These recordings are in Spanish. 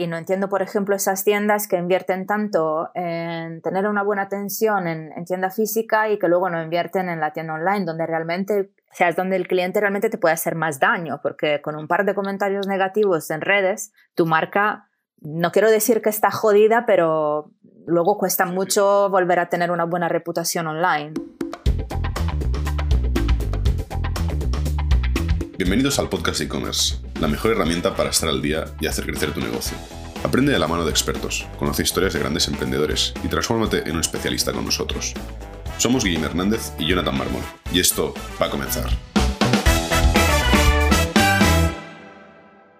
Y no entiendo, por ejemplo, esas tiendas que invierten tanto en tener una buena atención en, tienda física y que luego no invierten en la tienda online, donde realmente, o sea, es donde el cliente realmente te puede hacer más daño, porque con un par de comentarios negativos en redes, tu marca, no quiero decir que está jodida, pero luego cuesta mucho volver a tener una buena reputación online. Bienvenidos al podcast e-commerce, la mejor herramienta para estar al día y hacer crecer tu negocio. Aprende de la mano de expertos, conoce historias de grandes emprendedores y transfórmate en un especialista con nosotros. Somos Guillermo Hernández y Jonathan Mármol, y esto va a comenzar.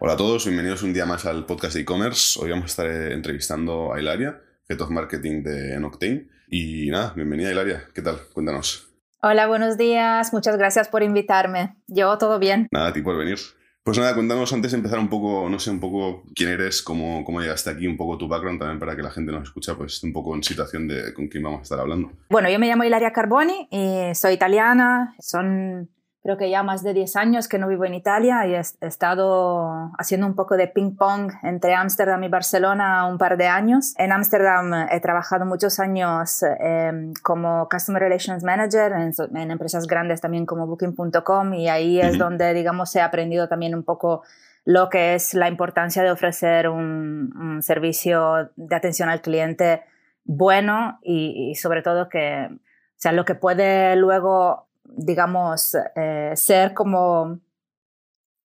Hola a todos, bienvenidos un día más al podcast de e-commerce. Hoy vamos a estar eh, entrevistando a Hilaria, Head of Marketing de Enoctane. Y nada, bienvenida Hilaria, ¿qué tal? Cuéntanos. Hola, buenos días. Muchas gracias por invitarme. Yo todo bien. Nada, a ti por venir. Pues nada, cuéntanos antes de empezar un poco, no sé, un poco quién eres, cómo, cómo llegaste aquí, un poco tu background también para que la gente nos escucha, pues un poco en situación de con quién vamos a estar hablando. Bueno, yo me llamo Ilaria Carboni y soy italiana. Son creo que ya más de 10 años que no vivo en Italia y he, estado haciendo un poco de ping pong entre Ámsterdam y Barcelona un par de años. En Ámsterdam he trabajado muchos años em, como Customer Relations Manager en, empresas grandes también como Booking.com y ahí es donde, digamos, he aprendido también un poco lo que es la importancia de ofrecer un, servicio de atención al cliente bueno y, y sobre todo que, o sea, lo que puede luego digamos, eh, ser como...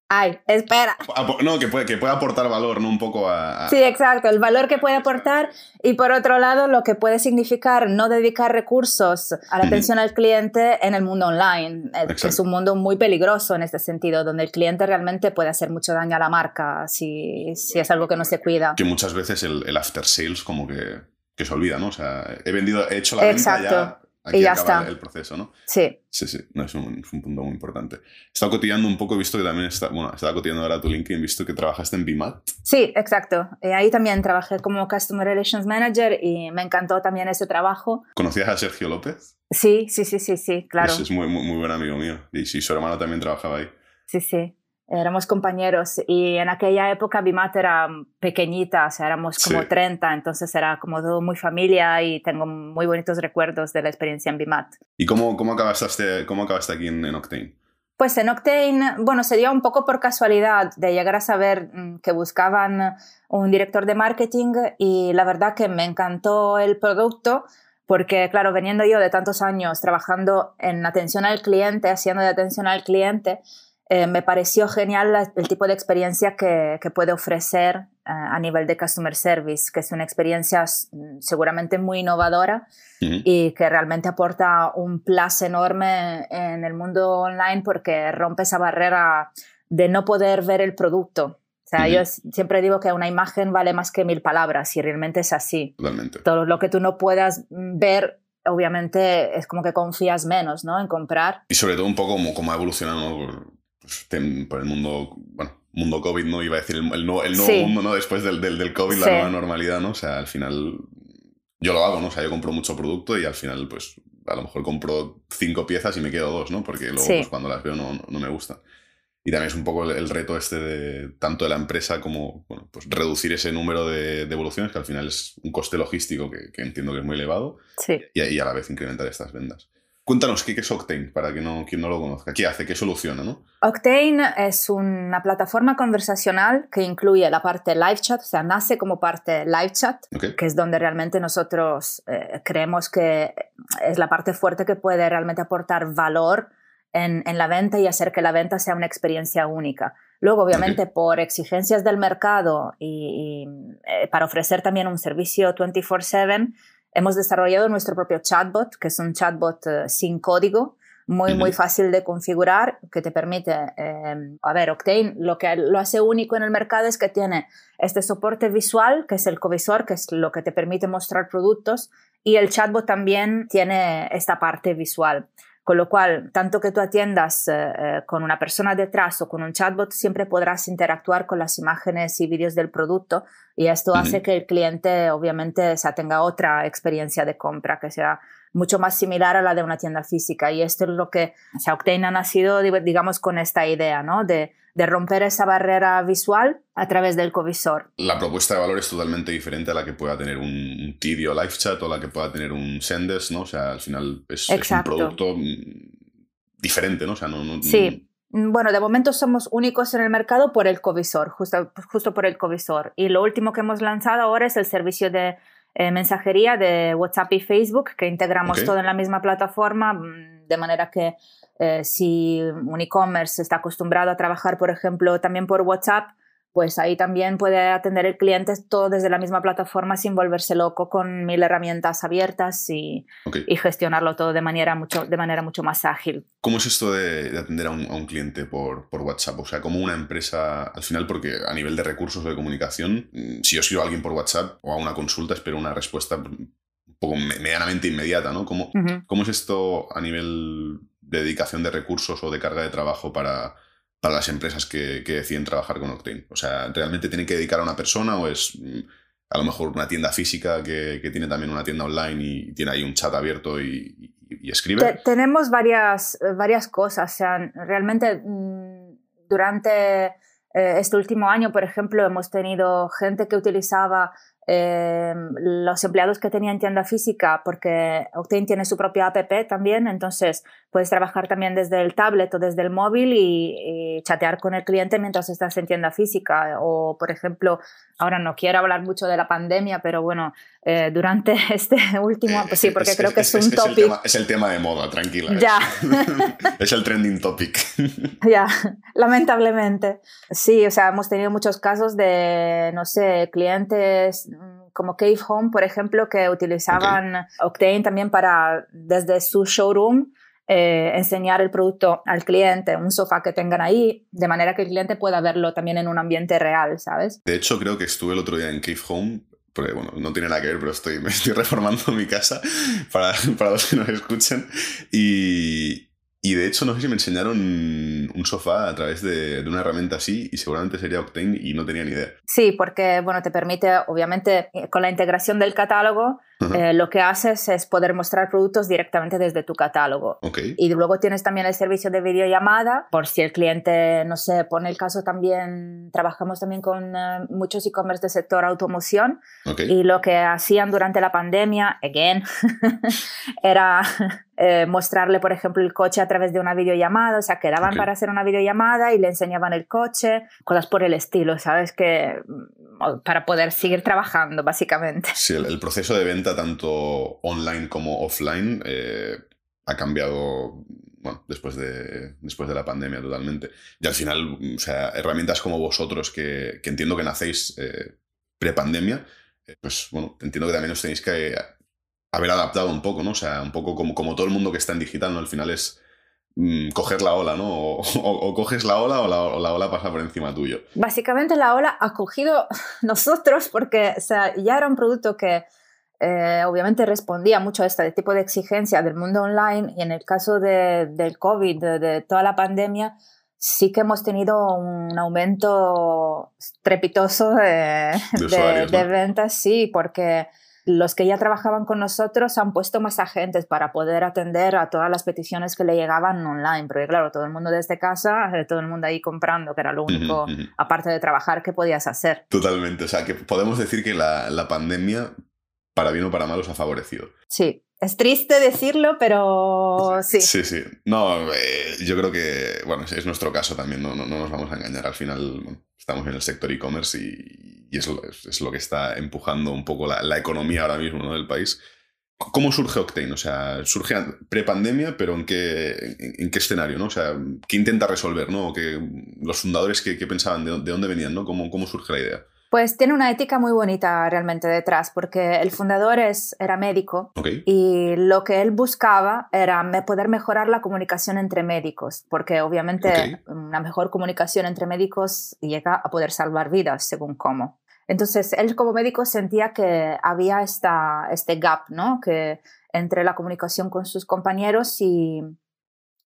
Ay, espera. No, que puede, que puede aportar valor, ¿no? Un poco a, Sí, exacto, el valor que puede aportar y por otro lado lo que puede significar no dedicar recursos a la atención al cliente en el mundo online, que es un mundo muy peligroso en este sentido, donde el cliente realmente puede hacer mucho daño a la marca si, si es algo que no se cuida. Que muchas veces el, el after sales como que, que, se olvida, ¿no? O sea, he vendido, he hecho la venta ya Aquí y ya está. el proceso, ¿no? Sí. Sí, sí, no, es, un, punto muy importante. He estado cotillando un poco, he visto que también está, bueno, estaba cotillando ahora tu LinkedIn, he visto que trabajaste en BIMAT. Sí, exacto. Eh, ahí también trabajé como Customer Relations Manager y me encantó también ese trabajo. ¿Conocías a Sergio López? Sí, sí, sí, sí, sí, claro. es muy, muy, muy buen amigo mío. Y sí, su hermano también trabajaba ahí. Sí, sí éramos compañeros y en aquella época Bimat era pequeñita, o sea, éramos como 30, entonces era como todo muy familia y tengo muy bonitos recuerdos de la experiencia en Bimat. ¿Y cómo, cómo, acabaste, cómo acabaste aquí en, Octane? Pues en Octane, bueno, se dio un poco por casualidad de llegar a saber mm, que buscaban un director de marketing y la verdad que me encantó el producto porque, claro, veniendo yo de tantos años trabajando en atención al cliente, haciendo de atención al cliente, eh, me pareció genial el tipo de experiencia que, puede ofrecer eh, a nivel de customer service, que es una experiencia seguramente muy innovadora y que realmente aporta un plus enorme en el mundo online porque rompe esa barrera de no poder ver el producto. O sea, yo siempre digo que una imagen vale más que mil palabras y realmente es así. Totalmente. Todo lo que tú no puedas ver obviamente es como que confías menos ¿no? en comprar. Y sobre todo un poco como, como ha evolucionado pues, por el mundo, bueno, mundo COVID, ¿no? Iba a decir el, nuevo, mundo, ¿no? Después del, del, COVID, la nueva normalidad, ¿no? O sea, al final yo lo hago, ¿no? O sea, yo compro mucho producto y al final, pues, a lo mejor compro cinco piezas y me quedo dos, ¿no? Porque luego, pues, cuando las veo no, no, me gusta. Y también es un poco el, reto este de tanto de la empresa como, bueno, pues reducir ese número de, devoluciones, que al final es un coste logístico que, que entiendo que es muy elevado. Sí. Y, y, a la vez incrementar estas ventas. Cuéntanos, ¿qué es Octane? Para que no, quien no lo conozca. ¿Qué hace? ¿Qué soluciona? ¿no? Octane es una plataforma conversacional que incluye la parte live chat, o sea, nace como parte live chat, que es donde realmente nosotros eh, creemos que es la parte fuerte que puede realmente aportar valor en, en, la venta y hacer que la venta sea una experiencia única. Luego, obviamente, por exigencias del mercado y, eh, para ofrecer también un servicio 24/7, Hemos desarrollado nuestro propio chatbot, que es un chatbot eh, sin código, muy, muy fácil de configurar, que te permite, em, a ver, Octane lo que lo hace único en el mercado es que tiene este soporte visual, que es el covisor, que es lo que te permite mostrar productos, y el chatbot también tiene esta parte visual. Con lo cual, tanto que tú atiendas eh, eh, con una persona detrás o con un chatbot, siempre podrás interactuar con las imágenes y vídeos del producto y esto hace que el cliente obviamente tenga otra experiencia de compra que sea mucho más similar a la de una tienda física. Y esto es lo que o Octane ha nacido, digamos, con esta idea, ¿no? De de romper esa barrera visual a través del covisor. La propuesta de valor es totalmente diferente a la que pueda tener un Tidio Live Chat o la que pueda tener un Sendes, ¿no? O sea, al final es, un producto mm, diferente, ¿no? O sea, no, sí. Mm, bueno, de momento somos únicos en el mercado por el covisor, justo, justo por el covisor. Y lo último que hemos lanzado ahora es el servicio de eh, mensajería de WhatsApp y Facebook, que integramos todo en la misma plataforma, mm, de manera que eh, si un e-commerce está acostumbrado a trabajar, por ejemplo, también por WhatsApp, pues ahí también puede atender el cliente todo desde la misma plataforma sin volverse loco con mil herramientas abiertas y, y gestionarlo todo de manera, mucho, de manera mucho más ágil. ¿Cómo es esto de, atender a un, cliente por, por, WhatsApp? O sea, como una empresa, al final, porque a nivel de recursos de comunicación, mm, si yo escribo a alguien por WhatsApp o a una consulta, espero una respuesta poco medianamente inmediata, ¿no? ¿Cómo, ¿Cómo es esto a nivel de dedicación de recursos o de carga de trabajo para para las empresas que, deciden trabajar con Octane? O sea, ¿realmente tienen que dedicar a una persona o es mm, a lo mejor una tienda física que, tiene también una tienda online y tiene ahí un chat abierto y, escribe? tenemos varias, varias cosas. O sea, realmente mm, durante eh, este último año, por ejemplo, hemos tenido gente que utilizaba Em, los empleados que tenían tienda física, porque Octane tiene su propia app también, entonces puedes trabajar también desde el tablet o desde el móvil y, chatear con el cliente mientras estás en tienda física. O, por ejemplo, ahora no quiero hablar mucho de la pandemia, pero bueno, eh, durante este último, pues sí, porque creo que es, un topic. Es el, tema, de moda, tranquila. Ya. es el trending topic. ya, lamentablemente. Sí, o sea, hemos tenido muchos casos de, no sé, clientes mm, como Cave Home, por ejemplo, que utilizaban Octane también para, desde su showroom, eh, enseñar el producto al cliente, un sofá que tengan ahí, de manera que el cliente pueda verlo también en un ambiente real, ¿sabes? De hecho, creo que estuve el otro día en Cave Home porque bueno, no tiene nada que ver, pero estoy, me estoy reformando mi casa para, para los que nos escuchen. Y, y de hecho, no sé si me enseñaron un sofá a través de, una herramienta así y seguramente sería Octane y no tenía ni idea. Sí, porque bueno, te permite, obviamente, eh, con la integración del catálogo, eh, lo que haces es poder mostrar productos directamente desde tu catálogo. Y luego tienes también el servicio de videollamada, por si el cliente, no sé, pone el caso también, trabajamos también con eh, muchos e-commerce del sector automoción. Y lo que hacían durante la pandemia, again, era eh, mostrarle, por ejemplo, el coche a través de una videollamada, o sea, quedaban para hacer una videollamada y le enseñaban el coche, cosas por el estilo, ¿sabes? Que para poder seguir trabajando, básicamente. Sí, el, proceso de venta, tanto online como offline, eh, ha cambiado bueno, después de, después de la pandemia totalmente. Y al final, o sea, herramientas como vosotros, que, entiendo que nacéis eh, pre-pandemia, pues bueno, entiendo que también os tenéis que haber adaptado un poco, ¿no? O sea, un poco como, como todo el mundo que está en digital, ¿no? Al final es mm, coger la ola, ¿no? O, coges la ola o la, ola pasa por encima tuyo. Básicamente la ola ha cogido nosotros porque o sea, ya era un producto que eh, obviamente respondía mucho a este tipo de exigencia del mundo online y en el caso de, del COVID, de, toda la pandemia, sí que hemos tenido un aumento trepitoso de, de ventas, sí, porque los que ya trabajaban con nosotros han puesto más agentes para poder atender a todas las peticiones que le llegaban online, porque claro, todo el mundo desde casa, eh, todo el mundo ahí comprando, que era lo único, aparte de trabajar, que podías hacer. Totalmente, o sea, que podemos decir que la, la pandemia, para bien o para mal, os ha favorecido. Sí, es triste decirlo, pero sí. Sí, sí. No, eh, yo creo que, bueno, es nuestro caso también, no, no, nos vamos a engañar. Al final estamos en el sector e-commerce y, y es, lo que está empujando un poco la, economía ahora mismo del país. ¿Cómo surge Octane? O sea, surge pre-pandemia, pero ¿en qué, en, qué escenario? ¿no? O sea, ¿qué intenta resolver? ¿no? que los fundadores que, pensaban, de, dónde venían? ¿no? ¿Cómo, ¿Cómo surge la idea? Pues tiene una ética muy bonita realmente detrás, porque el fundador es, era médico y lo que él buscaba era poder mejorar la comunicación entre médicos, porque obviamente una mejor comunicación entre médicos llega a poder salvar vidas, según cómo. Entonces, él como médico sentía que había esta, este gap, ¿no? Que entre la comunicación con sus compañeros y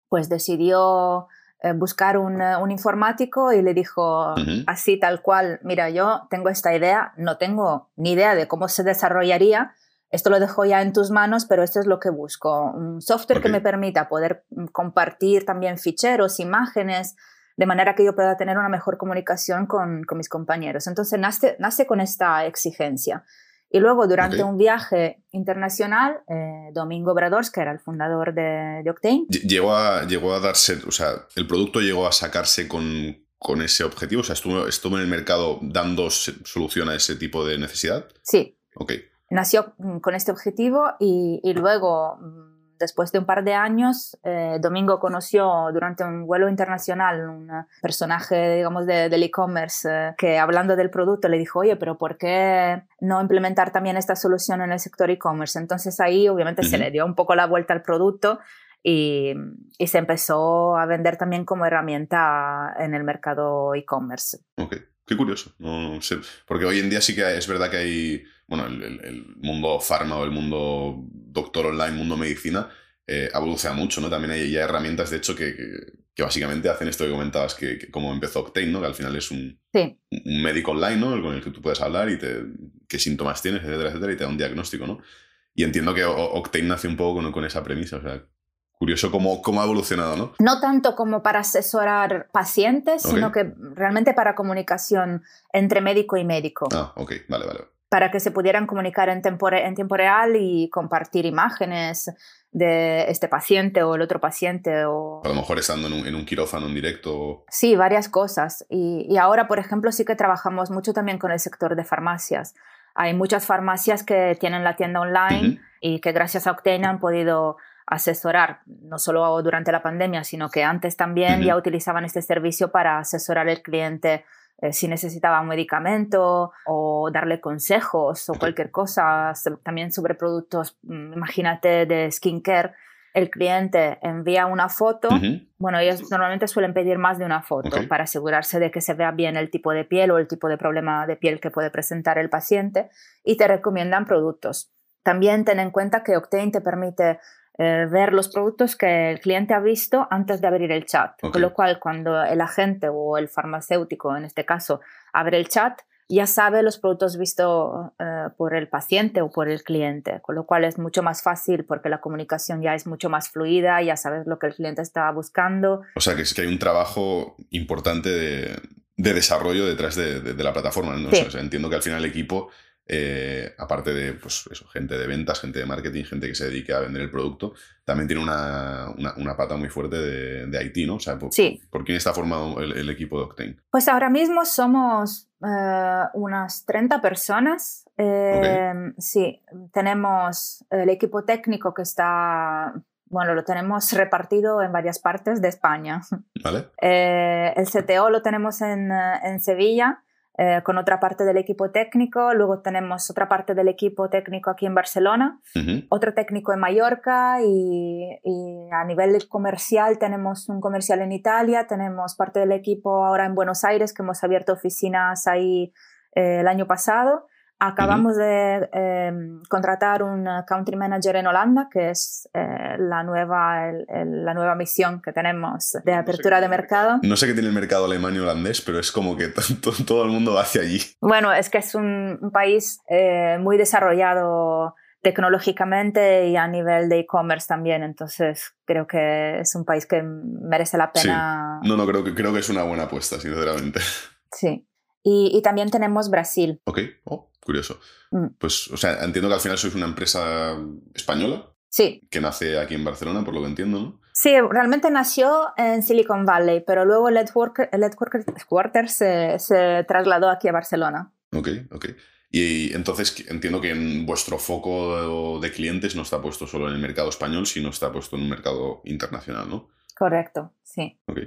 pues decidió buscar un, eh, un, informático y le dijo así tal cual, mira, yo tengo esta idea, no tengo ni idea de cómo se desarrollaría, esto lo dejo ya en tus manos, pero esto es lo que busco, un software que me permita poder mm, compartir también ficheros, imágenes, de manera que yo pueda tener una mejor comunicación con, con mis compañeros. Entonces nace, nace con esta exigencia. Y luego, durante un viaje internacional, eh, Domingo Bradors, que era el fundador de, de, Octane. Llegó a, llegó a darse, o sea, el producto llegó a sacarse con, con ese objetivo, o sea, estuvo, estuvo en el mercado dando solución a ese tipo de necesidad. Sí. Ok. Nació mm, con este objetivo y, y luego mm, después de un par de años, eh, Domingo conoció durante un vuelo internacional un personaje, digamos, del e-commerce eh, que hablando del producto le dijo, oye, pero ¿por qué no implementar también esta solución en el sector e-commerce? Entonces ahí obviamente se le dio un poco la vuelta al producto y, y, se empezó a vender también como herramienta en el mercado e-commerce. Ok, qué curioso. No sé, porque hoy en día sí que es verdad que hay bueno, el, mundo farma o el mundo doctor online, mundo medicina, eh, evoluciona mucho, ¿no? También hay ya herramientas, de hecho, que, que, básicamente hacen esto que comentabas, que, como empezó Octane, ¿no? Que al final es un, un médico online, ¿no? Con el que tú puedes hablar y te, qué síntomas tienes, etcétera, etcétera, y te da un diagnóstico, ¿no? Y entiendo que Octane nace un poco con, con esa premisa, o sea, curioso cómo, cómo, ha evolucionado, ¿no? No tanto como para asesorar pacientes, sino que realmente para comunicación entre médico y médico. Ah, ok, vale, vale para que se pudieran comunicar en, en tiempo real y compartir imágenes de este paciente o el otro paciente. O... A lo mejor estando en un, quirófano en directo. Sí, varias cosas. Y, ahora, por ejemplo, sí que trabajamos mucho también con el sector de farmacias. Hay muchas farmacias que tienen la tienda online y que gracias a Octane han podido asesorar, no solo durante la pandemia, sino que antes también ya utilizaban este servicio para asesorar al cliente eh, si necesitaba un medicamento o darle consejos o cualquier cosa, también sobre productos, mm, imagínate, de skincare. El cliente envía una foto, bueno, ellos normalmente suelen pedir más de una foto para asegurarse de que se vea bien el tipo de piel o el tipo de problema de piel que puede presentar el paciente y te recomiendan productos. También ten en cuenta que Octane te permite eh, ver los productos que el cliente ha visto antes de abrir el chat. Con lo cual, cuando el agente o el farmacéutico, en este caso, abre el chat, ya sabe los productos vistos eh, por el paciente o por el cliente, con lo cual es mucho más fácil porque la comunicación ya es mucho más fluida, ya sabes lo que el cliente está buscando. O sea, que es que hay un trabajo importante de, desarrollo detrás de, la plataforma. ¿no? entiendo que al final el equipo eh, aparte de pues eso, gente de ventas, gente de marketing, gente que se dedique a vender el producto, también tiene una, una, pata muy fuerte de, de, IT, ¿no? O sea, ¿por, ¿por quién está formado el, equipo de Octane? Pues ahora mismo somos eh, unas 30 personas. Eh, sí, tenemos el equipo técnico que está bueno, lo tenemos repartido en varias partes de España. ¿Vale? el CTO lo tenemos en, en Sevilla eh, con otra parte del equipo técnico, luego tenemos otra parte del equipo técnico aquí en Barcelona, otro técnico en Mallorca y, a nivel comercial tenemos un comercial en Italia, tenemos parte del equipo ahora en Buenos Aires que hemos abierto oficinas ahí eh, el año pasado Acabamos de em, contratar un country manager en Holanda, que es eh, la, nueva, la nueva misión que tenemos de apertura de mercado. No sé qué tiene el mercado alemán y holandés, pero es como que todo el mundo va hacia allí. Bueno, es que es un, país eh, muy desarrollado tecnológicamente y a nivel de e-commerce también, entonces creo que es un país que merece la pena. No, no, creo que, creo que es una buena apuesta, sinceramente. Sí. Y, también tenemos Brasil. Ok, oh, curioso. Mm. Pues, o sea, entiendo que al final sois una empresa española. Sí. Que nace aquí en Barcelona, por lo que entiendo, ¿no? Sí, realmente nació en Silicon Valley, pero luego el headquarters se, se trasladó aquí a Barcelona. Ok, ok. Y entonces entiendo que en vuestro foco de clientes no está puesto solo en el mercado español, sino está puesto en un mercado internacional, ¿no? Correcto, sí. Ok.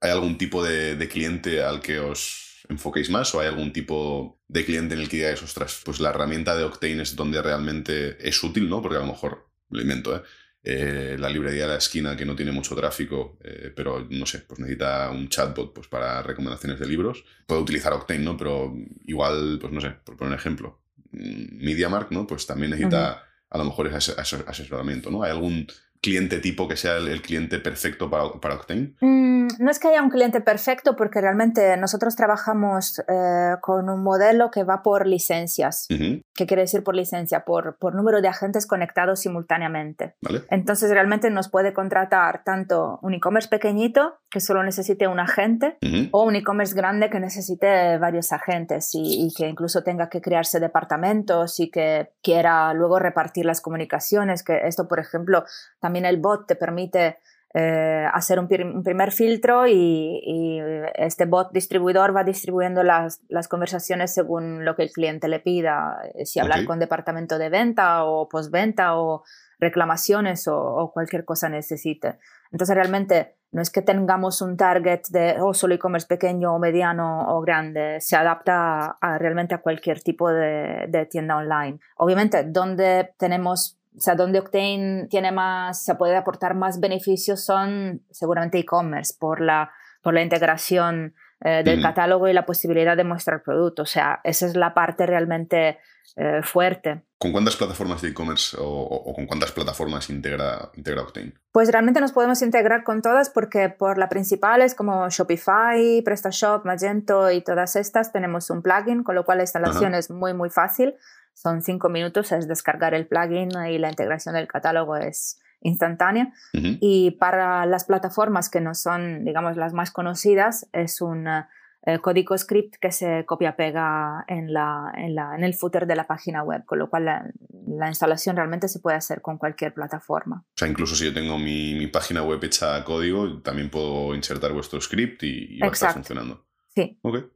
¿Hay algún tipo de, de cliente al que os enfoquéis más o hay algún tipo de cliente en el que digáis, ostras, pues la herramienta de Octane es donde realmente es útil, ¿no? Porque a lo mejor, lo invento, ¿eh? eh la librería de la esquina que no tiene mucho tráfico, eh, pero no sé, pues necesita un chatbot pues, para recomendaciones de libros. Puede utilizar Octane, ¿no? Pero igual, pues no sé, por poner un ejemplo, mm, MediaMark, ¿no? Pues también necesita a lo mejor ese asesoramiento, ¿no? ¿Hay algún cliente tipo que sea el, cliente perfecto para, para Octane? Mm, no es que haya un cliente perfecto porque realmente nosotros trabajamos eh, con un modelo que va por licencias. ¿Qué quiere decir por licencia? Por, por número de agentes conectados simultáneamente. Entonces realmente nos puede contratar tanto un e-commerce pequeñito que solo necesite un agente o un e-commerce grande que necesite varios agentes y, que incluso tenga que crearse departamentos y que quiera luego repartir las comunicaciones. Que esto, por ejemplo, también el bot te permite eh, hacer un, primer filtro y, este bot distribuidor va distribuyendo las, las, conversaciones según lo que el cliente le pida, eh, si hablar con departamento de venta o postventa o reclamaciones o, cualquier cosa necesite. Entonces realmente no es que tengamos un target de oh, solo e-commerce pequeño o mediano o grande, se adapta realmente a cualquier tipo de, de tienda online. Obviamente, donde tenemos o sea, donde Octane tiene más, se puede aportar más beneficios son seguramente e-commerce por la, por la integración eh, del catálogo y la posibilidad de mostrar productos. O sea, esa es la parte realmente eh, fuerte. ¿Con cuántas plataformas de e-commerce o, con cuántas plataformas integra, integra Octane? Pues realmente nos podemos integrar con todas porque por las principales como Shopify, PrestaShop, Magento y todas estas tenemos un plugin, con lo cual la instalación es muy, muy fácil son cinco minutos, es descargar el plugin y la integración del catálogo es instantánea. Y para las plataformas que no son, digamos, las más conocidas, es un eh, código script que se copia-pega en, la, en, la, en, el footer de la página web, con lo cual la, instalación realmente se puede hacer con cualquier plataforma. O sea, incluso si yo tengo mi, mi página web hecha a código, también puedo insertar vuestro script y, va a estar funcionando. Sí. Okay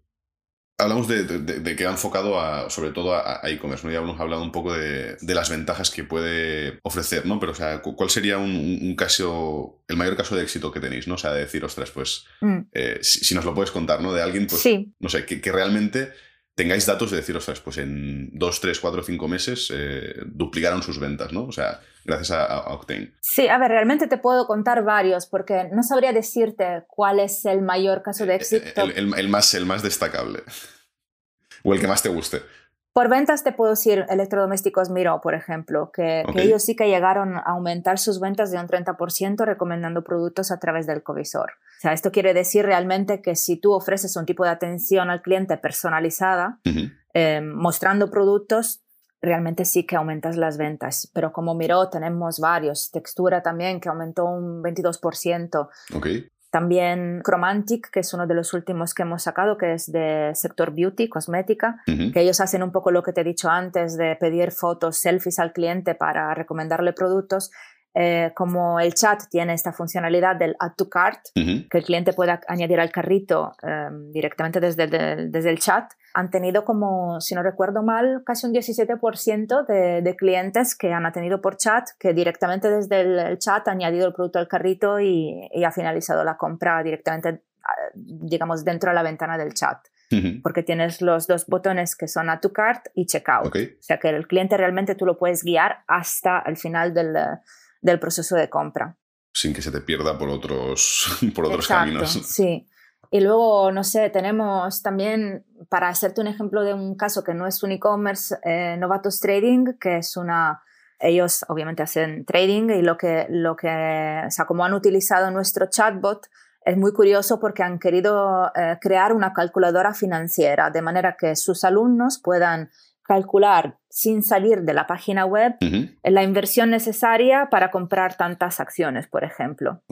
hablamos de, que ha enfocado a, sobre todo a e-commerce, ¿no? Ya hemos hablado un poco de, las ventajas que puede ofrecer, ¿no? Pero, o sea, ¿cuál sería un, caso, el mayor caso de éxito que tenéis, ¿no? O sea, de decir, ostras, pues, mm. eh, si, nos lo puedes contar, ¿no? De alguien, pues, no sé, que, realmente tengáis datos de decir, ostras, pues en dos, tres, cuatro, cinco meses eh, duplicaron sus ventas, ¿no? O sea, gracias a, Octane. Sí, a ver, realmente te puedo contar varios, porque no sabría decirte cuál es el mayor caso de eh, éxito. El, más, el más destacable. O el que más te guste. Por ventas te puedo decir electrodomésticos Miro, por ejemplo, que, ellos sí que llegaron a aumentar sus ventas de un 30% recomendando productos a través del covisor. O sea, esto quiere decir realmente que si tú ofreces un tipo de atención al cliente personalizada, eh, mostrando productos, realmente sí que aumentas las ventas. Pero como Miro tenemos varios. Textura también, que aumentó un 22%. Okay. También Chromantic, que es uno de los últimos que hemos sacado, que es de sector beauty, cosmética, que ellos hacen un poco lo que te he dicho antes de pedir fotos, selfies al cliente para recomendarle productos. Eh, como el chat tiene esta funcionalidad del add to cart, que el cliente pueda añadir al carrito em, directamente desde, desde el chat, han tenido como, si no recuerdo mal, casi un 17% de, de, clientes que han atendido por chat, que directamente desde el, chat ha añadido el producto al carrito y, ha finalizado la compra directamente, ah, digamos, dentro de la ventana del chat. Porque tienes los dos botones que son Add to Cart y Checkout. O sea que el cliente realmente tú lo puedes guiar hasta el final del, del proceso de compra. Sin que se te pierda por otros, por otros caminos. Sí. Y luego, no sé, tenemos también, para hacerte un ejemplo de un caso que no es un e-commerce, eh, Novatos Trading, que es una, ellos obviamente hacen trading y lo que, lo que, o sea, como han utilizado nuestro chatbot, es muy curioso porque han querido eh, crear una calculadora financiera de manera que sus alumnos puedan calcular sin salir de la página web la inversión necesaria para comprar tantas acciones, por ejemplo.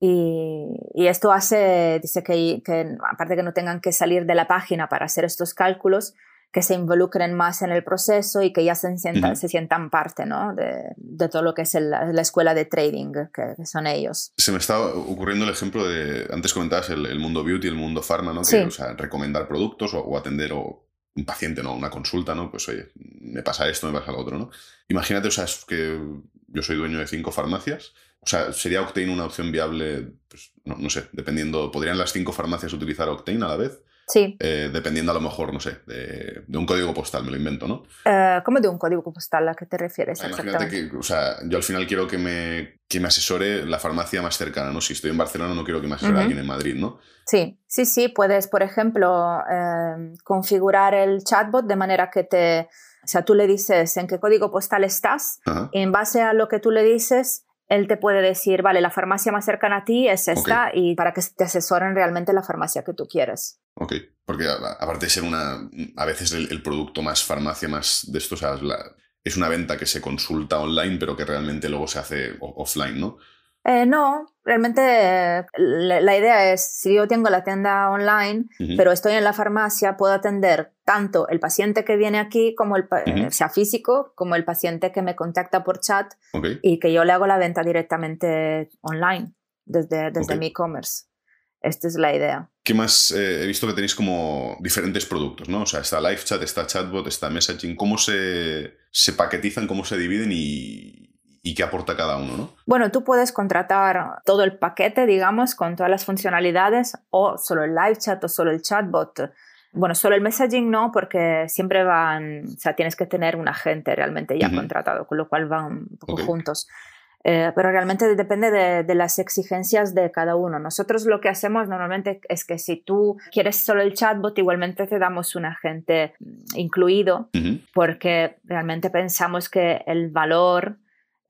Y, esto hace, dice que, que, aparte que no tengan que salir de la página para hacer estos cálculos, que se involucren más en el proceso y que ya se sientan, se sientan parte ¿no? de, de, todo lo que es la escuela de trading que, son ellos. Se me está ocurriendo el ejemplo de, antes comentabas el, mundo beauty, el mundo pharma, ¿no? que, o sea, recomendar productos o, o atender o un paciente, ¿no? Una consulta, ¿no? Pues oye, me pasa esto, me pasa lo otro, ¿no? Imagínate, o sea, que yo soy dueño de cinco farmacias. O sea, ¿sería Octane una opción viable? Pues no, no sé, dependiendo. ¿Podrían las cinco farmacias utilizar Octane a la vez? Sí. Eh, dependiendo a lo mejor, no sé, de, un código postal, me lo invento, ¿no? Eh, ¿Cómo de un código postal? ¿A qué te refieres? Ah, imagínate que, o sea, yo al final quiero que me, que me asesore la farmacia más cercana, ¿no? Si estoy en Barcelona no quiero que me asesore alguien en Madrid, ¿no? Sí, sí, sí, puedes, por ejemplo, eh, configurar el chatbot de manera que te, o sea, tú le dices en qué código postal estás y en base a lo que tú le dices, él te puede decir, vale, la farmacia más cercana a ti es esta y para que te asesoren realmente la farmacia que tú quieres. Ok, porque aparte de ser una, a veces el, producto más farmacia, más de esto, o sea, es una venta que se consulta online, pero que realmente luego se hace offline, ¿no? Eh, no, realmente la, idea es, si yo tengo la tienda online, pero estoy en la farmacia, puedo atender tanto el paciente que viene aquí, como el sea físico, como el paciente que me contacta por chat y que yo le hago la venta directamente online desde, desde mi e-commerce. Esta es la idea. ¿Qué más? Eh, he visto que tenéis como diferentes productos, ¿no? O sea, está live chat, está chatbot, está messaging. ¿Cómo se, se paquetizan, cómo se dividen y, y qué aporta cada uno, ¿no? Bueno, tú puedes contratar todo el paquete, digamos, con todas las funcionalidades o solo el live chat o solo el chatbot. Bueno, solo el messaging no, porque siempre van, o sea, tienes que tener un agente realmente ya contratado, con lo cual van un poco juntos. Eh, pero realmente depende de, de, las exigencias de cada uno. Nosotros lo que hacemos normalmente es que si tú quieres solo el chatbot, igualmente te damos un agente incluido, porque realmente pensamos que el valor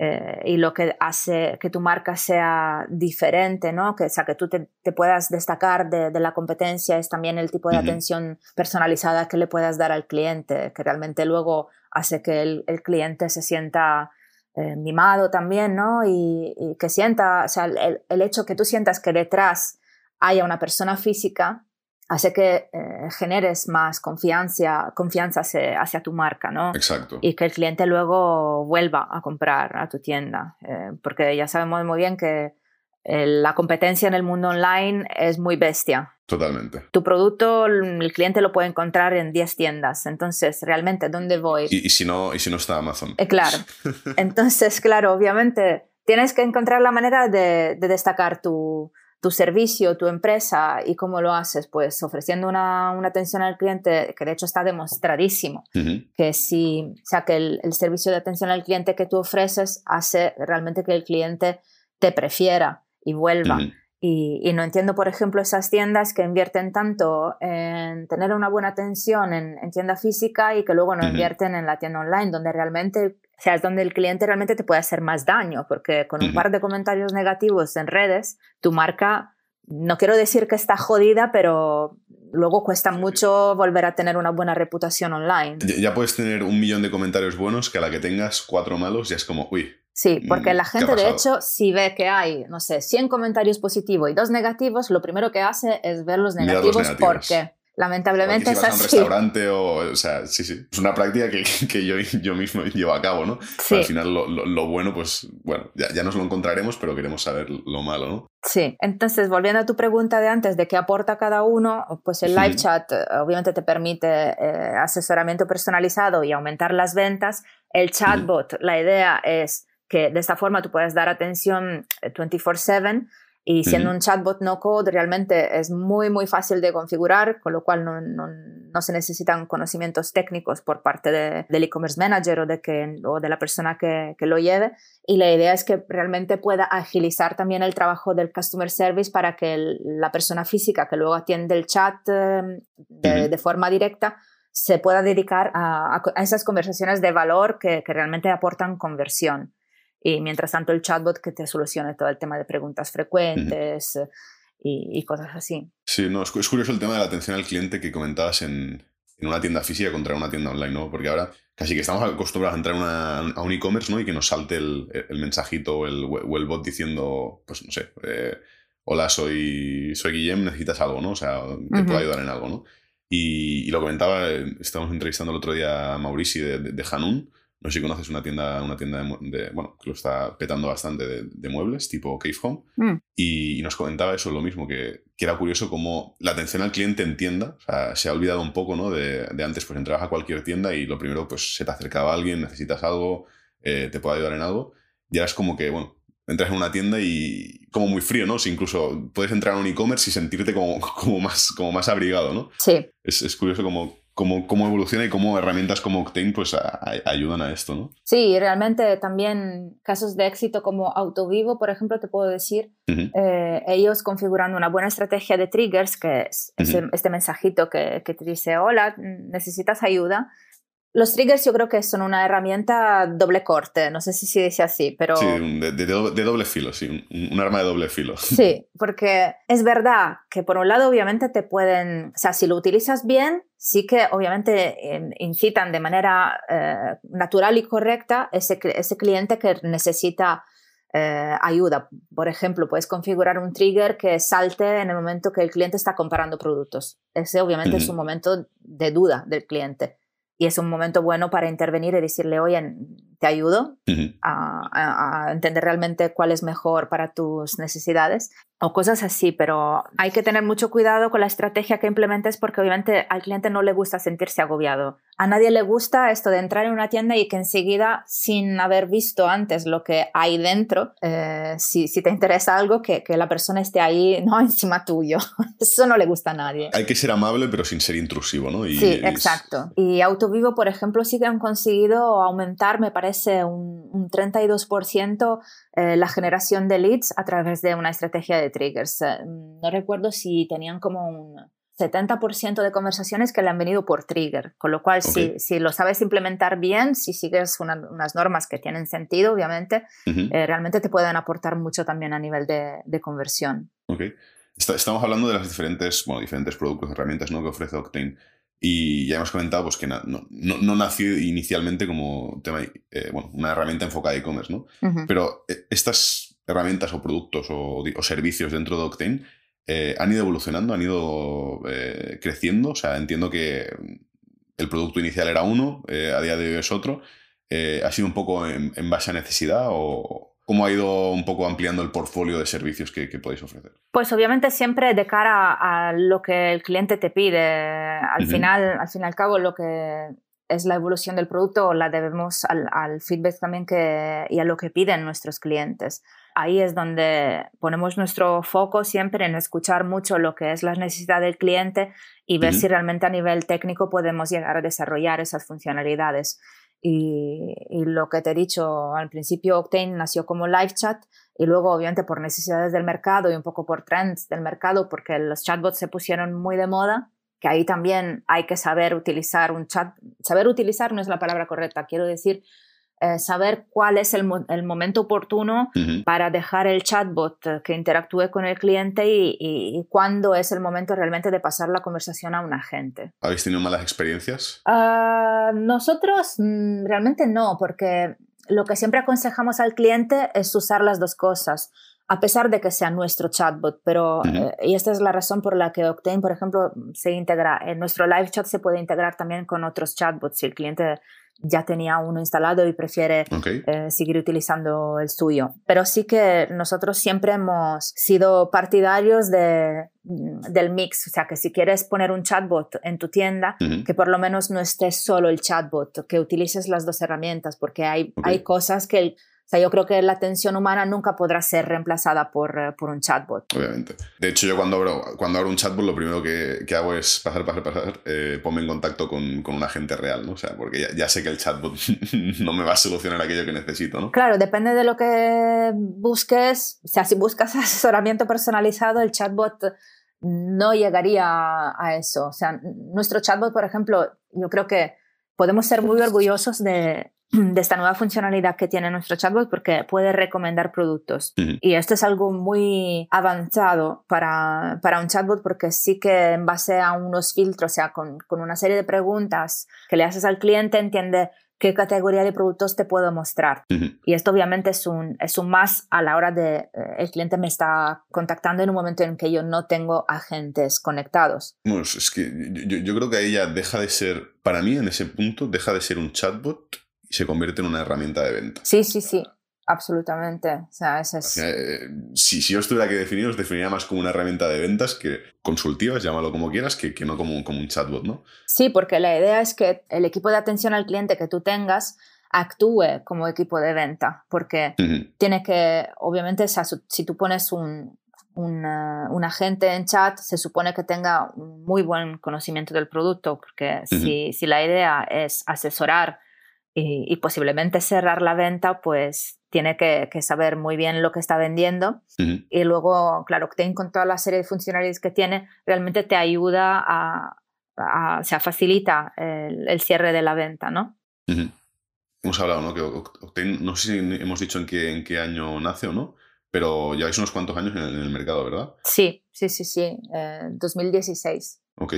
eh, y lo que hace que tu marca sea diferente, ¿no? Que, o sea, que tú te, puedas destacar de, la competencia es también el tipo de atención personalizada que le puedas dar al cliente, que realmente luego hace que el, cliente se sienta eh, mimado también, ¿no? Y, que sienta, o sea, el, el, hecho que tú sientas que detrás haya una persona física hace que eh, generes más confianza, confianza hacia, tu marca, ¿no? Exacto. Y que el cliente luego vuelva a comprar a tu tienda, eh, porque ya sabemos muy bien que la competencia en el mundo online es muy bestia. Totalmente. Tu producto, el cliente lo puede encontrar en 10 tiendas. Entonces, realmente, ¿dónde voy? Y, si, no, y si no está Amazon. claro. Entonces, claro, obviamente, tienes que encontrar la manera de destacar tu, tu servicio, tu empresa y cómo lo haces, pues ofreciendo una, atención al cliente que de hecho está demostradísimo, que si, o sea, que el, servicio de atención al cliente que tú ofreces hace realmente que el cliente te prefiera y vuelva. Y, no entiendo, por ejemplo, esas tiendas que invierten tanto en tener una buena atención en, tienda física y que luego no invierten en la tienda online, donde realmente, o sea, es donde el cliente realmente te puede hacer más daño, porque con un par de comentarios negativos en redes, tu marca, no quiero decir que está jodida, pero luego cuesta mucho volver a tener una buena reputación online. Ya puedes tener un millón de comentarios buenos que a la que tengas cuatro malos ya es como, uy, Sí, porque mm, la gente de hecho si ve que hay, no sé, 100 comentarios positivos y dos negativos, lo primero que hace es ver los negativos, porque lamentablemente es así. un restaurante o, o sea, sí, sí, es una práctica que, que yo, yo, mismo llevo a cabo, ¿no? Sí. Al final lo, lo, bueno, pues bueno, ya, ya, nos lo encontraremos, pero queremos saber lo malo, ¿no? Sí, entonces volviendo a tu pregunta de antes de qué aporta cada uno, pues el live chat eh, obviamente te permite eh, asesoramiento personalizado y aumentar las ventas. El chatbot, la idea es que de esta forma tú puedes dar atención 24/7 eh, y siendo un chatbot no code realmente es muy muy fácil de configurar, con lo cual no, no, no se necesitan conocimientos técnicos por parte de, del e-commerce manager o de, que, o de la persona que, que, lo lleve. Y la idea es que realmente pueda agilizar también el trabajo del customer service para que la persona física que luego atiende el chat eh, de, de forma directa se pueda dedicar a, a, esas conversaciones de valor que, que realmente aportan conversión y mientras tanto el chatbot que te solucione todo el tema de preguntas frecuentes y, cosas así. Sí, no, es, curioso el tema de la atención al cliente que comentabas en, en, una tienda física contra una tienda online, ¿no? Porque ahora casi que estamos acostumbrados a entrar a un e-commerce, ¿no? Y que nos salte el, el mensajito o el, o el, bot diciendo, pues no sé, eh, hola, soy, soy Guillem, necesitas algo, ¿no? O sea, te puedo ayudar en algo, ¿no? Y, lo comentaba, eh, estábamos entrevistando el otro día a Maurici de, de, de Hanun, no sé si conoces una tienda, una tienda de, bueno, que lo está petando bastante de, muebles, tipo Cave Home. Mm. Y, nos comentaba eso, lo mismo, que, que, era curioso cómo la atención al cliente entienda, o sea, se ha olvidado un poco, ¿no? De, de, antes, pues entrabas a cualquier tienda y lo primero, pues se te acercaba alguien, necesitas algo, eh, te puede ayudar en algo. Y ahora es como que, bueno, entras en una tienda y como muy frío, ¿no? O incluso puedes entrar en un e-commerce y sentirte como, como, más, como más abrigado, ¿no? Sí. Es, es curioso como cómo, cómo evoluciona y cómo herramientas como Octane pues ayudan a esto, ¿no? Sí, realmente también casos de éxito como Autovivo, por ejemplo, te puedo decir, eh, ellos configurando una buena estrategia de triggers, que es este, mensajito que, que, te dice, hola, necesitas ayuda, Los triggers yo creo que son una herramienta doble corte, no sé si se dice así, pero... Sí, de, doble filo, sí, un, arma de doble filo. Sí, porque es verdad que por un lado obviamente te pueden, o sea, si lo utilizas bien, sí que obviamente em, incitan de manera eh, natural y correcta ese, ese cliente que necesita eh, ayuda. Por ejemplo, puedes configurar un trigger que salte en el momento que el cliente está comparando productos. Ese obviamente es un momento de duda del cliente y es un momento bueno para intervenir y decirle, oye, te ayudo a, entender realmente cuál es mejor para tus necesidades o cosas así, pero hay que tener mucho cuidado con la estrategia que implementes porque obviamente al cliente no le gusta sentirse agobiado. A nadie le gusta esto de entrar en una tienda y que enseguida, sin haber visto antes lo que hay dentro, eh, si, si, te interesa algo, que, que, la persona esté ahí, no encima tuyo. Eso no le gusta a nadie. Hay que ser amable, pero sin ser intrusivo, ¿no? sí, exacto. Y Autovivo, por ejemplo, sí que han conseguido aumentar, me parece, un, un 32% eh, la generación de leads a través de una estrategia de triggers. Eh, no recuerdo si tenían como un 70% de conversaciones que le han venido por trigger, con lo cual si, si, lo sabes implementar bien, si sigues unas normas que tienen sentido, obviamente, eh, realmente te pueden aportar mucho también a nivel de, de conversión. Ok. estamos hablando de los diferentes, bueno, diferentes productos, herramientas ¿no? que ofrece Octane. Y ya hemos comentado pues, que no, no, nació inicialmente como tema, eh, bueno, una herramienta enfocada a e-commerce, ¿no? Pero eh, estas herramientas o productos o, servicios dentro de Octane eh, han ido evolucionando, han ido creciendo. O sea, entiendo que el producto inicial era uno, a día de hoy es otro. ¿Ha sido un poco en, en base a necesidad o, ¿Cómo ha ido un poco ampliando el portfolio de servicios que, podéis ofrecer? Pues obviamente siempre de cara a lo que el cliente te pide. Al, final, al fin y al cabo, lo que es la evolución del producto la debemos al, feedback también que, y a lo que piden nuestros clientes. Ahí es donde ponemos nuestro foco siempre en escuchar mucho lo que es la necesidad del cliente y ver si realmente a nivel técnico podemos llegar a desarrollar esas funcionalidades. Y, lo que te he dicho al principio, Octane nació como live chat y luego obviamente por necesidades del mercado y un poco por trends del mercado, porque los chatbots se pusieron muy de moda, que ahí también hay que saber utilizar un chat. Saber utilizar no es la palabra correcta, quiero decir eh, saber cuál es el, el momento oportuno para dejar el chatbot eh, que interactúe con el cliente y, y, cuándo es el momento realmente de pasar la conversación a un agente. ¿Habéis tenido malas experiencias? Uh, nosotros mm, realmente no, porque lo que siempre aconsejamos al cliente es usar las dos cosas a pesar de que sea nuestro chatbot, pero eh, y esta es la razón por la que Octane, por ejemplo, se integra en nuestro live chat se puede integrar también con otros chatbots si el cliente ya tenía uno instalado y prefiere eh, seguir utilizando el suyo. Pero sí que nosotros siempre hemos sido partidarios de, mm, del mix, o sea que si quieres poner un chatbot en tu tienda, que por lo menos no esté solo el chatbot, que utilices las dos herramientas, porque hay, hay cosas que... El, sea, yo creo que la atención humana nunca podrá ser reemplazada por, eh, por un chatbot. Obviamente. De hecho, yo cuando abro, cuando abro un chatbot, lo primero que, que hago es pasar, pasar, pasar, eh, ponme en contacto con, con, un agente real, ¿no? O sea, porque ya, ya, sé que el chatbot no me va a solucionar aquello que necesito, ¿no? Claro, depende de lo que busques. O sea, si buscas asesoramiento personalizado, el chatbot no llegaría a eso. O sea, nuestro chatbot, por ejemplo, yo creo que podemos ser muy orgullosos de, de esta nueva funcionalidad que tiene nuestro chatbot porque puede recomendar productos. Y esto es algo muy avanzado para, para, un chatbot porque sí que en base a unos filtros, o sea, con, con una serie de preguntas que le haces al cliente, entiende qué categoría de productos te puedo mostrar. Y esto obviamente es un, es un más a la hora de, eh, el cliente me está contactando en un momento en que yo no tengo agentes conectados. Bueno, es que yo, yo creo que ahí ya deja de ser, para mí en ese punto, deja de ser un chatbot y se convierte en una herramienta de venta. Sí, sí, sí. Absolutamente. O sea, es... Eh, si, si, yo estuviera que definir, os definiría más como una herramienta de ventas que consultivas, llámalo como quieras, que, que no como, como un chatbot, ¿no? Sí, porque la idea es que el equipo de atención al cliente que tú tengas actúe como equipo de venta, porque tiene que, obviamente, si tú pones un, un, un, agente en chat, se supone que tenga un muy buen conocimiento del producto, porque si, si la idea es asesorar y, posiblemente cerrar la venta, pues tiene que, saber muy bien lo que está vendiendo. Y luego, claro, Octane con toda la serie de funcionalidades que tiene, realmente te ayuda a, o sea, facilita el, cierre de la venta, ¿no? Hemos hablado, ¿no? Que Octane, no sé si hemos dicho en qué, en qué año nace o no, pero lleváis unos cuantos años en el, mercado, ¿verdad? Sí, sí, sí, sí, 2016. Ok.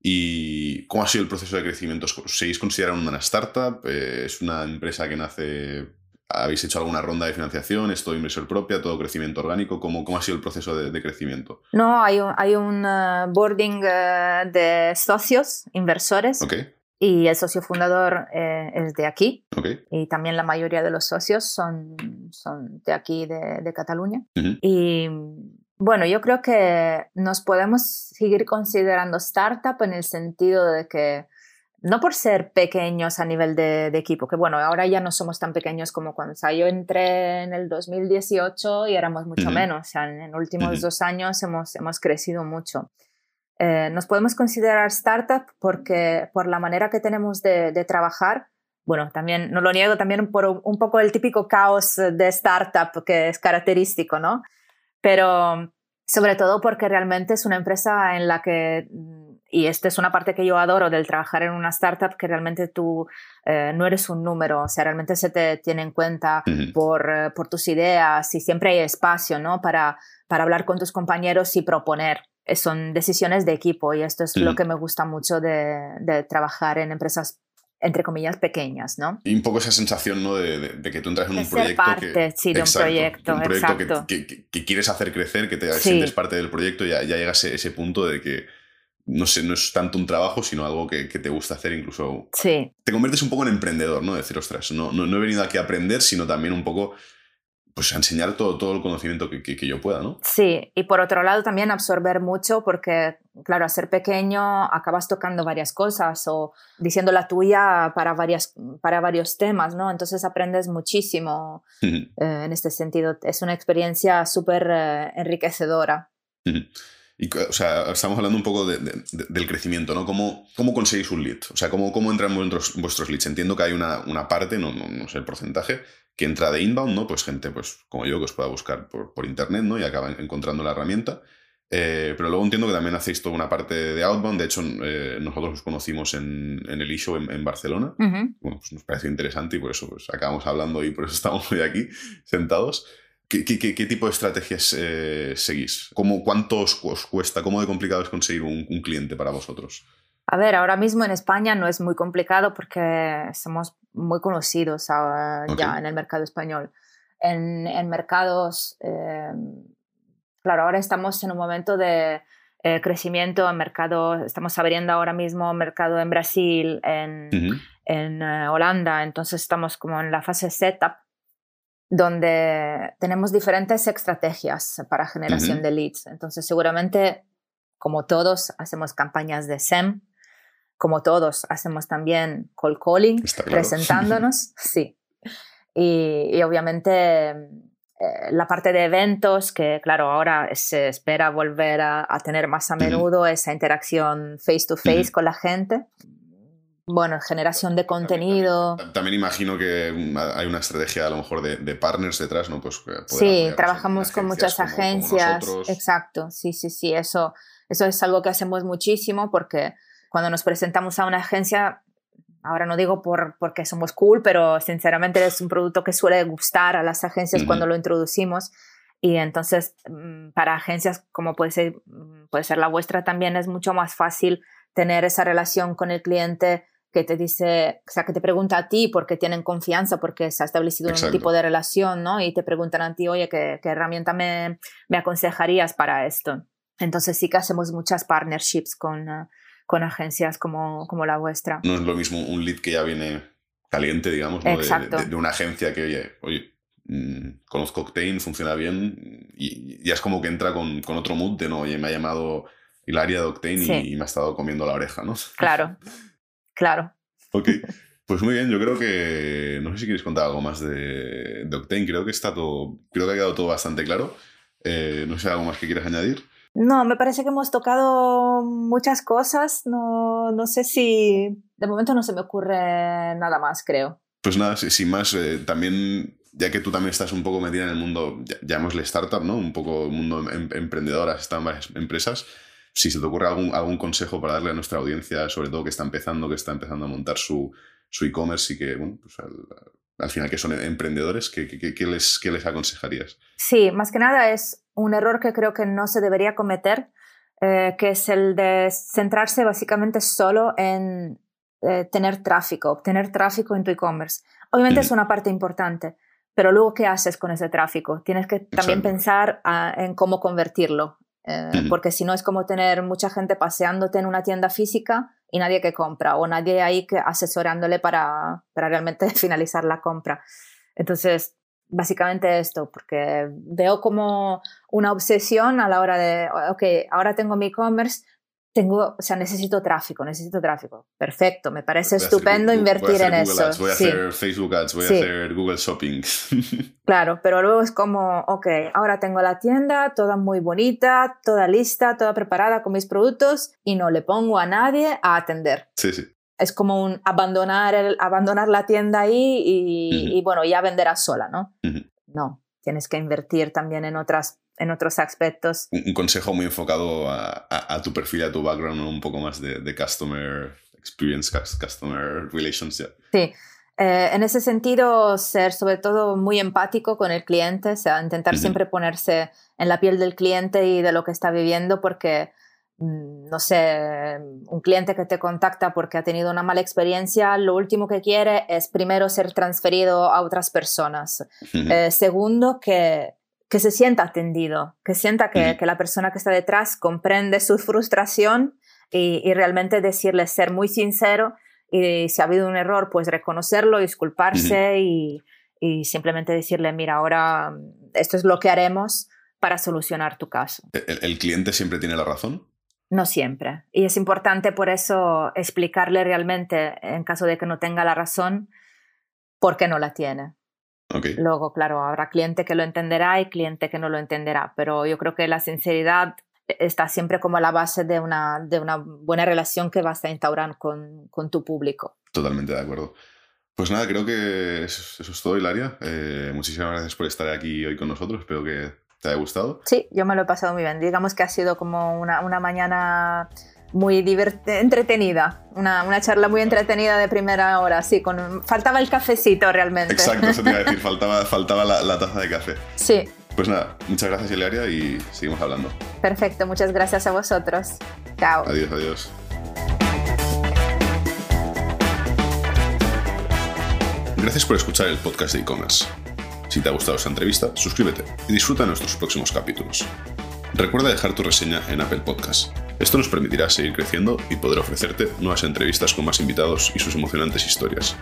¿Y cómo ha sido el proceso de crecimiento? ¿Seguís considerando una startup? Eh, ¿Es una empresa que nace ¿Habéis hecho alguna ronda de financiación? ¿Es todo inversión propia? ¿Todo crecimiento orgánico? ¿Cómo, cómo ha sido el proceso de, crecimiento? No, hay un, hay un uh, boarding uh, de socios, inversores. Okay. Y el socio fundador eh, es de aquí. Y también la mayoría de los socios son, son de aquí, de, de Cataluña. Y bueno, yo creo que nos podemos seguir considerando startup en el sentido de que no por ser pequeños a nivel de, equipo, que bueno, ahora ya no somos tan pequeños como cuando, o sea, yo entré en el 2018 y éramos mucho menos, o sea, en los últimos dos años hemos, hemos crecido mucho. Eh, nos podemos considerar startup porque por la manera que tenemos de, trabajar, bueno, también, no lo niego, también por un poco el típico caos de startup que es característico, ¿no? Pero sobre todo porque realmente es una empresa en la que y esta es una parte que yo adoro del trabajar en una startup, que realmente tú eh, no eres un número, o sea, realmente se te tiene en cuenta por, eh, por, tus ideas y siempre hay espacio, ¿no? Para, para hablar con tus compañeros y proponer. Eh, son decisiones de equipo y esto es lo que me gusta mucho de, de trabajar en empresas entre comillas, pequeñas, ¿no? Y un poco esa sensación, ¿no? De, que tú entras en un proyecto que... Sí, de un proyecto, un proyecto que, que, quieres hacer crecer, que te sientes parte del proyecto, ya, ya llegas a ese punto de que no sé, no es tanto un trabajo, sino algo que, te gusta hacer incluso. Sí. Te conviertes un poco en emprendedor, ¿no? Decir, ostras, no, no, he venido aquí a aprender, sino también un poco pues enseñar todo, todo el conocimiento que, yo pueda, ¿no? Sí, y por otro lado también absorber mucho porque, claro, a ser pequeño acabas tocando varias cosas o diciendo la tuya para, varias, para varios temas, ¿no? Entonces aprendes muchísimo eh, en este sentido. Es una experiencia súper eh, enriquecedora. Y, o sea, estamos hablando un poco del crecimiento, ¿no? ¿Cómo, ¿Cómo conseguís un lead? O sea, ¿cómo, cómo entran vuestros, vuestros leads? Entiendo que hay una, una parte, no, no, sé el porcentaje, que entra de inbound, ¿no? Pues gente pues, como yo que os pueda buscar por, por internet, ¿no? Y acaba encontrando la herramienta. Eh, pero luego entiendo que también hacéis toda una parte de outbound. De hecho, eh, nosotros os conocimos en, en el eShow en, en Barcelona. Bueno, pues nos parece interesante y por eso pues, acabamos hablando y por eso estamos hoy aquí sentados. ¿Qué, tipo de estrategias eh, seguís? ¿Cómo, ¿Cuánto os, cuesta? ¿Cómo de complicado es conseguir un, cliente para vosotros? A ver, ahora mismo en España no es muy complicado porque somos muy conocidos ya en el mercado español. En, mercados, em, claro, ahora estamos en un momento de eh, crecimiento en mercado, estamos abriendo ahora mismo mercado en Brasil, en, en eh, Holanda, entonces estamos como en la fase setup donde tenemos diferentes estrategias para generación de leads. Entonces, seguramente, como todos, hacemos campañas de SEM, como todos, hacemos también call calling, presentándonos, sí. Y, obviamente eh, la parte de eventos, que claro, ahora se espera volver a, tener más a menudo esa interacción face to face con la gente bueno, generación de contenido. También, imagino que hay una estrategia a lo mejor de, partners detrás, ¿no? Pues sí, trabajamos con muchas agencias. exacto, sí, sí, sí, eso, eso es algo que hacemos muchísimo porque cuando nos presentamos a una agencia, ahora no digo por, porque somos cool, pero sinceramente es un producto que suele gustar a las agencias cuando lo introducimos. Y entonces, mm, para agencias como puede ser, mm, puede ser la vuestra, también es mucho más fácil tener esa relación con el cliente que te dice, o sea, que te pregunta a ti porque tienen confianza, porque se ha establecido un tipo de relación, ¿no? Y te preguntan a ti, oye, ¿qué, qué herramienta me, me, aconsejarías para esto? Entonces sí que hacemos muchas partnerships con, uh, con agencias como, como la vuestra. No es lo mismo un lead que ya viene caliente, digamos, ¿no? de, de, una agencia que, oye, oye, mm, conozco Octane, funciona bien, y ya es como que entra con, con otro mood de, no, oye, me ha lamaado Hilaria de Octane y, me ha estado comiendo la oreja, ¿no? Claro. Claro. Ok. Pues muy bien, yo creo que. No sé si quieres contar algo más de, de Octane. Creo que está todo. Creo que ha quedado todo bastante claro. Eh, no sé, algo más que quieras añadir. No, me parece que hemos tocado muchas cosas. No, no sé si. De momento no se me ocurre nada más, creo. Pues nada, sin más, eh, también, ya que tú también estás un poco metida en el mundo, llamémosle startup, ¿no? Un poco mundo em, emprendedor, has estado en varias empresas si se te ocurre algún, algún consejo para darle a nuestra audiencia, sobre todo que está empezando, que está empezando a montar su e-commerce y que, bueno, pues al, final que son emprendedores, ¿qué, qué, les, ¿qué les aconsejarías? Sí, más que nada es un error que creo que no se debería cometer, eh, que es el de centrarse básicamente solo en eh, tener tráfico, obtener tráfico en tu e-commerce. Obviamente es una parte importante, pero luego, ¿qué haces con ese tráfico? Tienes que también pensar ah, en cómo convertirlo, eh, porque si no es como tener mucha gente paseándote en una tienda física y nadie que compra o nadie ahí que asesorándole para, para realmente finalizar la compra. Entonces, básicamente esto, porque veo como una obsesión a la hora de, ok, ahora tengo mi e-commerce, tengo, o sea, necesito tráfico, necesito tráfico. Perfecto, me parece estupendo invertir en eso. voy a hacer Facebook Ads, voy a hacer Google Shopping. claro, pero luego es como, ok, ahora tengo la tienda toda muy bonita, toda lista, toda preparada con mis productos y no le pongo a nadie a atender. Sí, sí. Es como un abandonar, el, abandonar la tienda ahí y, y bueno, ya venderás sola, ¿no? No, tienes que invertir también en otras en otros aspectos. Un, consejo muy enfocado a, a, tu perfil, a tu background, un poco más de, de customer experience, customer relations. Sí. Eh, en ese sentido, ser sobre todo muy empático con el cliente, o sea, intentar siempre ponerse en la piel del cliente y de lo que está viviendo, porque, no sé, un cliente que te contacta porque ha tenido una mala experiencia, lo último que quiere es primero ser transferido a otras personas. Eh, segundo, que que se sienta atendido, que sienta que, la persona que está detrás comprende su frustración y, realmente decirle, ser muy sincero y si ha habido un error, pues reconocerlo, disculparse y, simplemente decirle, mira, ahora mm, esto es lo que haremos para solucionar tu caso. ¿El, el cliente siempre tiene la razón? No siempre. Y es importante por eso explicarle realmente, en caso de que no tenga la razón, por qué no la tiene. Luego, claro, habrá cliente que lo entenderá y cliente que no lo entenderá, pero yo creo que la sinceridad está siempre como a la base de una, de una buena relación que vas a instaurar con, con tu público. Totalmente de acuerdo. Pues nada, creo que eso, es todo, Hilaria. Eh, muchísimas gracias por estar aquí hoy con nosotros. Espero que te haya gustado. Sí, yo me lo he pasado muy bien. Digamos que ha sido como una, una mañana muy entretenida, una, una, charla muy entretenida de primera hora, sí, con, faltaba el cafecito realmente. Exacto, eso te iba a decir, faltaba, faltaba la, la taza de café. Sí. Pues nada, muchas gracias Hilaria y seguimos hablando. Perfecto, muchas gracias a vosotros. Chao. Adiós, adiós. Gracias por escuchar el podcast de e-commerce. Si te ha gustado esta entrevista, suscríbete y disfruta de nuestros próximos capítulos. Recuerda dejar tu reseña en Apple Podcast esto nos permitirá seguir creciendo y poder ofrecerte nuevas entrevistas con más invitados y sus emocionantes historias.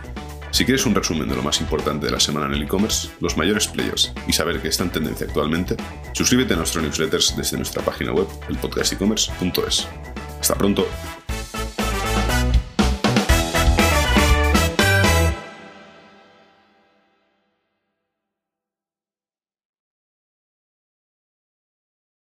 Si quieres un resumen de lo más importante de la semana en el e-commerce, los mayores players y saber qué está en tendencia actualmente, suscríbete a nuestro newsletters desde nuestra página web, elpodcastecommerce.es. Hasta pronto.